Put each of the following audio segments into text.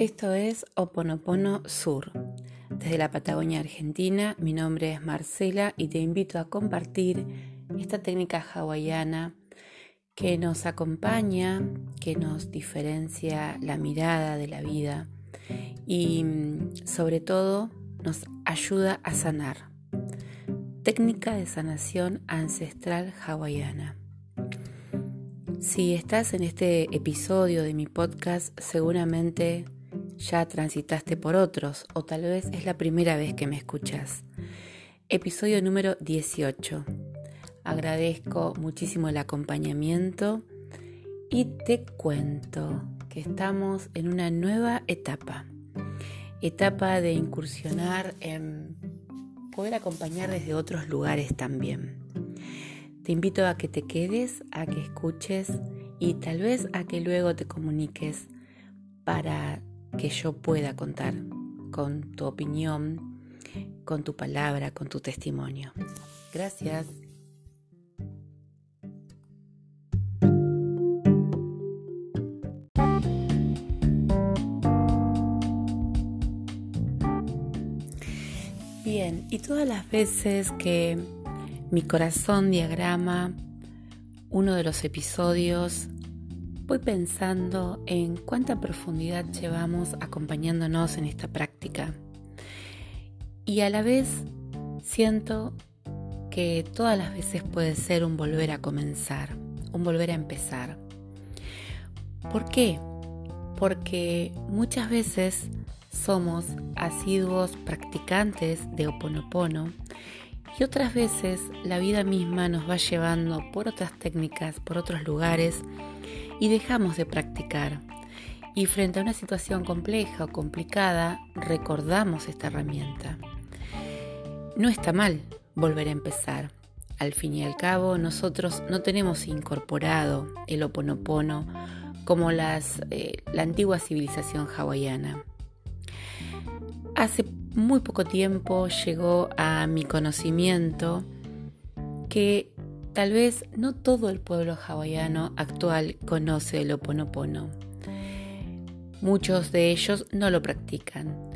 Esto es Oponopono Sur. Desde la Patagonia Argentina, mi nombre es Marcela y te invito a compartir esta técnica hawaiana que nos acompaña, que nos diferencia la mirada de la vida y sobre todo nos ayuda a sanar. Técnica de sanación ancestral hawaiana. Si estás en este episodio de mi podcast, seguramente ya transitaste por otros o tal vez es la primera vez que me escuchas. Episodio número 18. Agradezco muchísimo el acompañamiento y te cuento que estamos en una nueva etapa. Etapa de incursionar en poder acompañar desde otros lugares también. Te invito a que te quedes, a que escuches y tal vez a que luego te comuniques para que yo pueda contar con tu opinión, con tu palabra, con tu testimonio. Gracias. Bien, y todas las veces que mi corazón diagrama uno de los episodios voy pensando en cuánta profundidad llevamos acompañándonos en esta práctica. Y a la vez siento que todas las veces puede ser un volver a comenzar, un volver a empezar. ¿Por qué? Porque muchas veces somos asiduos practicantes de Oponopono y otras veces la vida misma nos va llevando por otras técnicas, por otros lugares y dejamos de practicar. Y frente a una situación compleja o complicada, recordamos esta herramienta. No está mal volver a empezar. Al fin y al cabo, nosotros no tenemos incorporado el oponopono como las, eh, la antigua civilización hawaiana. Hace muy poco tiempo llegó a mi conocimiento que Tal vez no todo el pueblo hawaiano actual conoce el oponopono. Muchos de ellos no lo practican.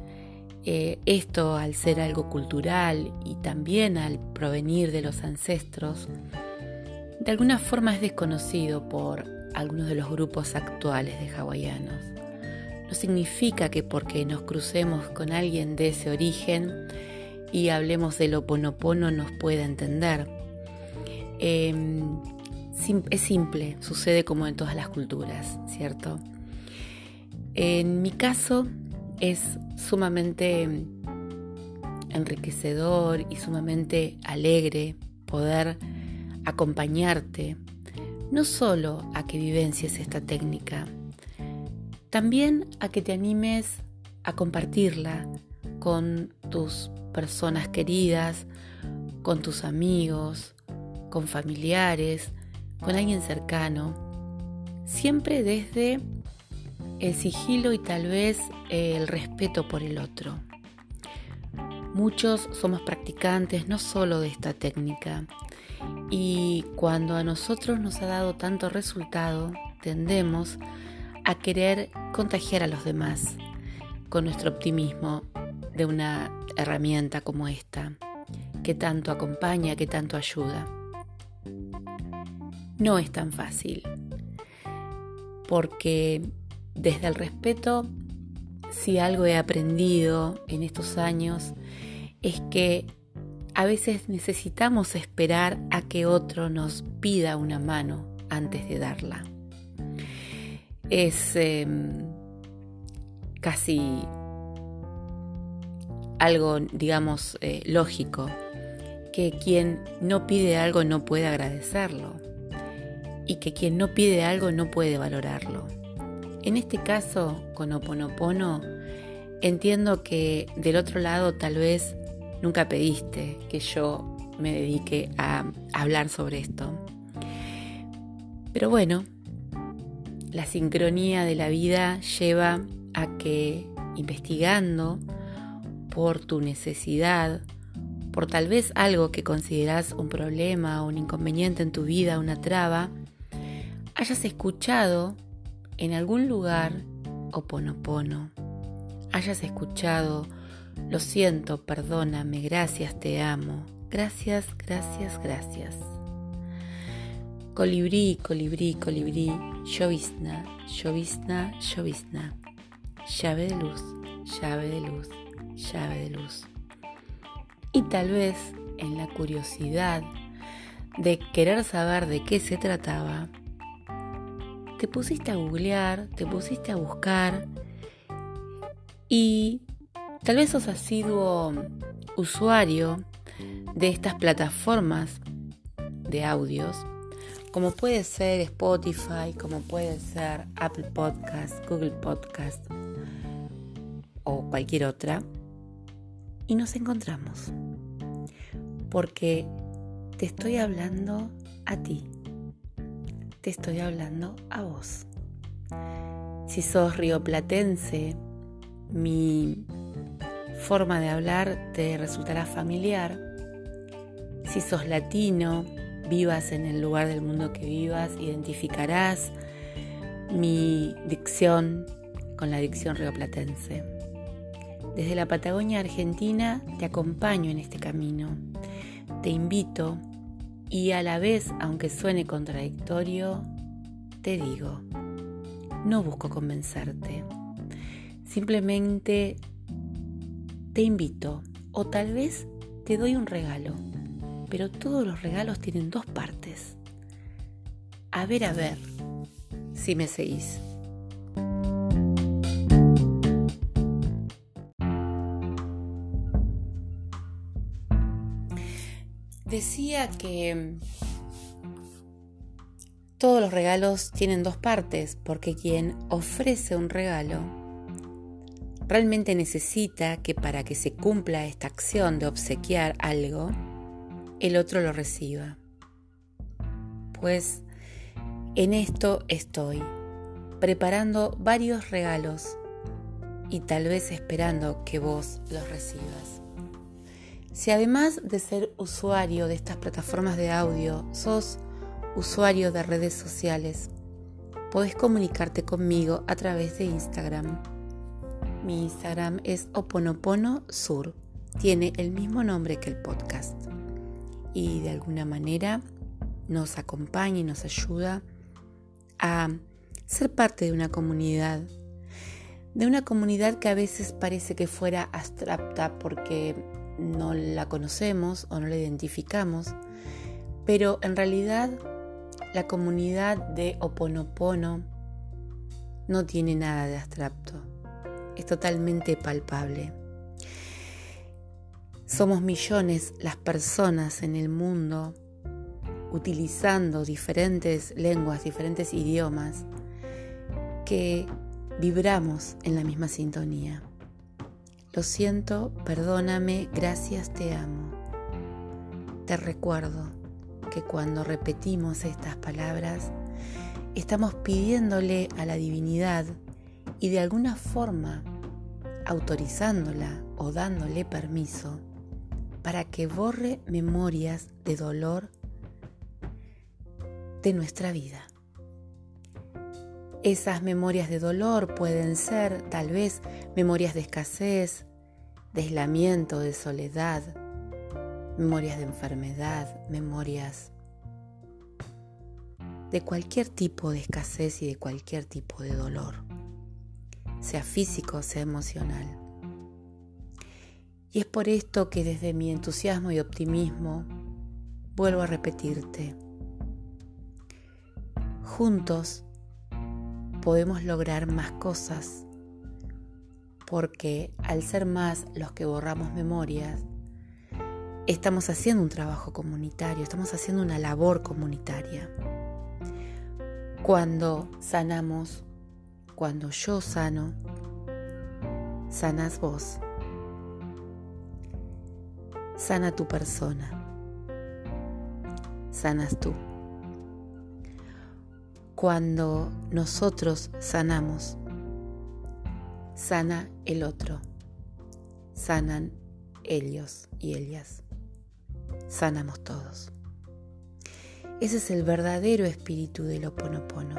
Eh, esto al ser algo cultural y también al provenir de los ancestros, de alguna forma es desconocido por algunos de los grupos actuales de hawaianos. No significa que porque nos crucemos con alguien de ese origen y hablemos del oponopono nos pueda entender Em, es simple, sucede como en todas las culturas, ¿cierto? En mi caso es sumamente enriquecedor y sumamente alegre poder acompañarte no solo a que vivencies esta técnica, también a que te animes a compartirla con tus personas queridas, con tus amigos, con familiares, con alguien cercano, siempre desde el sigilo y tal vez el respeto por el otro. Muchos somos practicantes no solo de esta técnica y cuando a nosotros nos ha dado tanto resultado, tendemos a querer contagiar a los demás con nuestro optimismo de una herramienta como esta, que tanto acompaña, que tanto ayuda. No es tan fácil, porque desde el respeto, si algo he aprendido en estos años, es que a veces necesitamos esperar a que otro nos pida una mano antes de darla. Es em, casi algo, digamos, eh, lógico que quien no pide algo no puede agradecerlo y que quien no pide algo no puede valorarlo. En este caso, con Oponopono, entiendo que del otro lado tal vez nunca pediste que yo me dedique a hablar sobre esto. Pero bueno, la sincronía de la vida lleva a que investigando por tu necesidad, por tal vez algo que consideras un problema o un inconveniente en tu vida, una traba, hayas escuchado en algún lugar Oponopono hayas escuchado, lo siento, perdóname, gracias, te amo, gracias, gracias, gracias. Colibrí, colibrí, colibrí, llovizna, llovizna, llovizna. Llave de luz, llave de luz, llave de luz. Y tal vez en la curiosidad de querer saber de qué se trataba, te pusiste a googlear, te pusiste a buscar y tal vez sos asiduo usuario de estas plataformas de audios como puede ser Spotify, como puede ser Apple Podcast, Google Podcast o cualquier otra, y nos encontramos. Porque te estoy hablando a ti, te estoy hablando a vos. Si sos rioplatense, mi forma de hablar te resultará familiar. Si sos latino, vivas en el lugar del mundo que vivas, identificarás mi dicción con la dicción rioplatense. Desde la Patagonia Argentina te acompaño en este camino. Te invito y a la vez, aunque suene contradictorio, te digo, no busco convencerte. Simplemente te invito o tal vez te doy un regalo pero todos los regalos tienen dos partes. A ver, a ver, si me seguís. Decía que todos los regalos tienen dos partes, porque quien ofrece un regalo realmente necesita que para que se cumpla esta acción de obsequiar algo, el otro lo reciba. Pues en esto estoy, preparando varios regalos y tal vez esperando que vos los recibas. Si además de ser usuario de estas plataformas de audio, sos usuario de redes sociales, podés comunicarte conmigo a través de Instagram. Mi Instagram es oponopono sur. Tiene el mismo nombre que el podcast y de alguna manera nos acompaña y nos ayuda a ser parte de una comunidad, de una comunidad que a veces parece que fuera abstracta porque no la conocemos o no la identificamos, pero en realidad la comunidad de Oponopono no tiene nada de abstracto, es totalmente palpable. Somos millones las personas en el mundo utilizando diferentes lenguas, diferentes idiomas, que vibramos en la misma sintonía. Lo siento, perdóname, gracias, te amo. Te recuerdo que cuando repetimos estas palabras, estamos pidiéndole a la divinidad y de alguna forma autorizándola o dándole permiso para que borre memorias de dolor de nuestra vida. Esas memorias de dolor pueden ser tal vez memorias de escasez, de aislamiento, de soledad, memorias de enfermedad, memorias de cualquier tipo de escasez y de cualquier tipo de dolor, sea físico, sea emocional. Y es por esto que desde mi entusiasmo y optimismo vuelvo a repetirte, juntos podemos lograr más cosas, porque al ser más los que borramos memorias, estamos haciendo un trabajo comunitario, estamos haciendo una labor comunitaria. Cuando sanamos, cuando yo sano, sanas vos sana tu persona, sanas tú. Cuando nosotros sanamos, sana el otro, sanan ellos y ellas, sanamos todos. Ese es el verdadero espíritu del oponopono.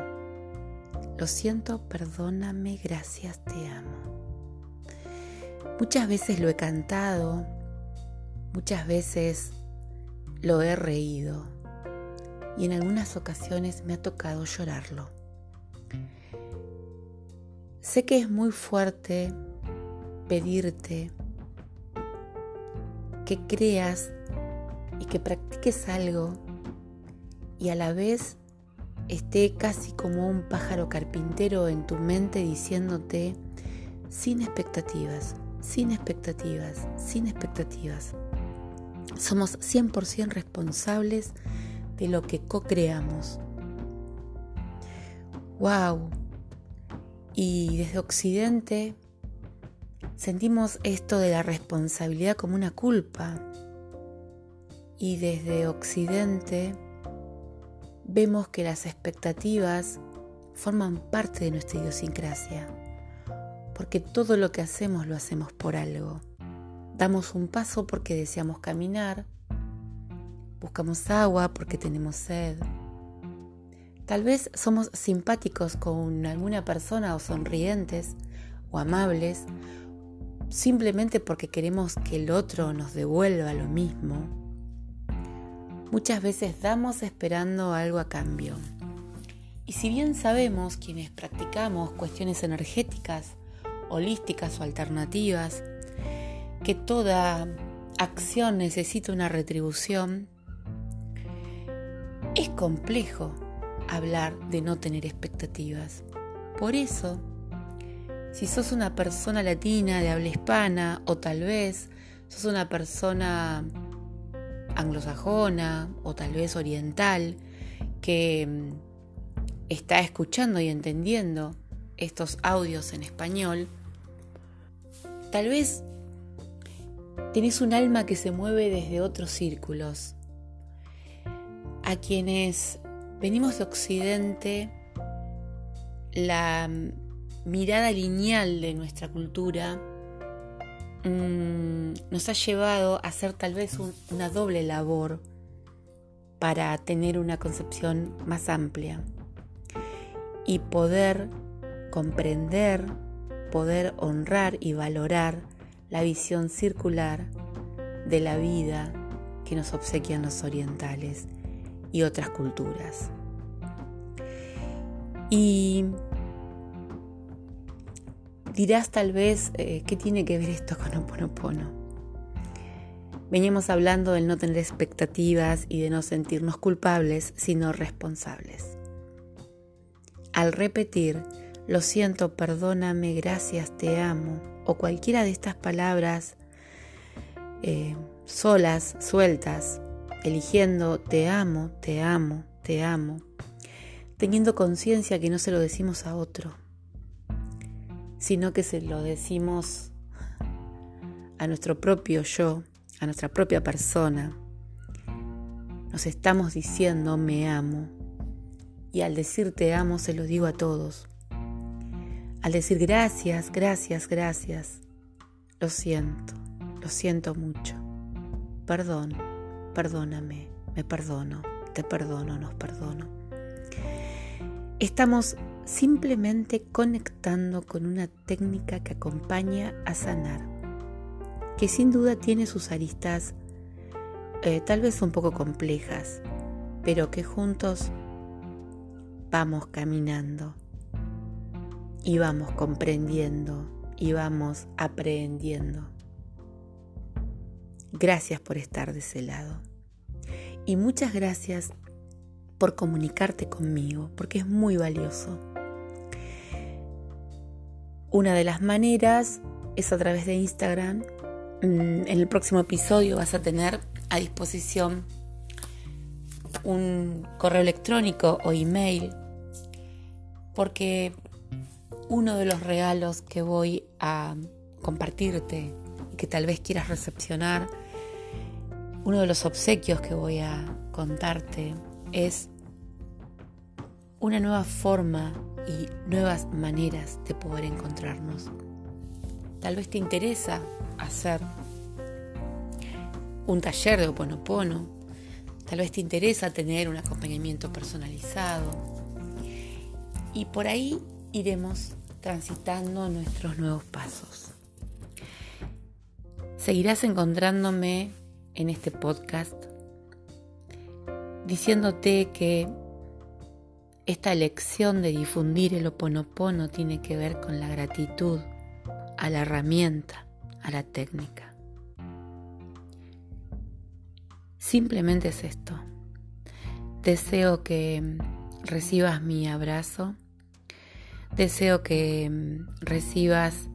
Lo siento, perdóname, gracias, te amo. Muchas veces lo he cantado, muchas veces lo he reído y en algunas ocasiones me ha tocado llorarlo. Sé que es muy fuerte pedirte que creas y que practiques algo y a la vez esté casi como un pájaro carpintero en tu mente diciéndote sin expectativas, sin expectativas, sin expectativas. Somos 100% responsables de lo que co-creamos. ¡Wow! Y desde Occidente sentimos esto de la responsabilidad como una culpa. Y desde Occidente vemos que las expectativas forman parte de nuestra idiosincrasia, porque todo lo que hacemos lo hacemos por algo. Damos un paso porque deseamos caminar, buscamos agua porque tenemos sed. Tal vez somos simpáticos con alguna persona o sonrientes o amables simplemente porque queremos que el otro nos devuelva lo mismo. Muchas veces damos esperando algo a cambio. Y si bien sabemos quienes practicamos cuestiones energéticas, holísticas o alternativas, que toda acción necesita una retribución, es complejo hablar de no tener expectativas. Por eso, si sos una persona latina de habla hispana o tal vez sos una persona anglosajona o tal vez oriental que mm, está escuchando y entendiendo estos audios en español, tal vez tenés un alma que se mueve desde otros círculos. A quienes venimos de Occidente, la mm, mirada lineal de nuestra cultura Mm, nos ha llevado a hacer tal vez una doble labor para tener una concepción más amplia y poder comprender, poder honrar y valorar la visión circular de la vida que nos obsequian los orientales y otras culturas. Y Dirás tal vez, eh, ¿qué tiene que ver esto con Oponopono? Veníamos hablando del no tener expectativas y de no sentirnos culpables, sino responsables. Al repetir, lo siento, perdóname, gracias, te amo, o cualquiera de estas palabras eh, solas, sueltas, eligiendo te amo, te amo, te amo, teniendo conciencia que no se lo decimos a otro sino que se lo decimos a nuestro propio yo, a nuestra propia persona. Nos estamos diciendo me amo y al decir te amo se lo digo a todos. Al decir gracias, gracias, gracias, lo siento, lo siento mucho. Perdón, perdóname, me perdono, te perdono, nos perdono. Estamos simplemente conectando con una técnica que acompaña a sanar, que sin duda tiene sus aristas eh, tal vez un poco complejas, pero que juntos vamos caminando y vamos comprendiendo y vamos aprendiendo. Gracias por estar de ese lado. Y muchas gracias por comunicarte conmigo, porque es muy valioso. Una de las maneras es a través de Instagram. Mm, en el próximo episodio vas a tener a disposición un correo electrónico o email, porque uno de los regalos que voy a compartirte y que tal vez quieras recepcionar, uno de los obsequios que voy a contarte es una nueva forma y nuevas maneras de poder encontrarnos. Tal vez te interesa hacer un taller de Oponopono, tal vez te interesa tener un acompañamiento personalizado y por ahí iremos transitando nuestros nuevos pasos. Seguirás encontrándome en este podcast diciéndote que esta lección de difundir el oponopono tiene que ver con la gratitud a la herramienta, a la técnica. Simplemente es esto. Deseo que recibas mi abrazo. Deseo que recibas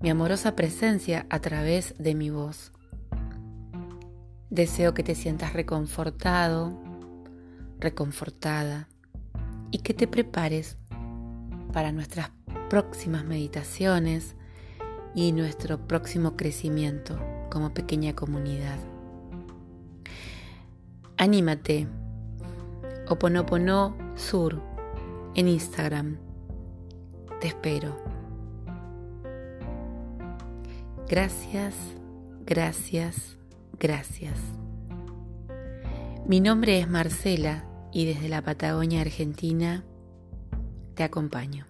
mi amorosa presencia a través de mi voz. Deseo que te sientas reconfortado, reconfortada y que te prepares para nuestras próximas meditaciones y nuestro próximo crecimiento como pequeña comunidad. Anímate. Oponopono Sur en Instagram. Te espero. Gracias, gracias, gracias. Mi nombre es Marcela y desde la Patagonia Argentina te acompaño.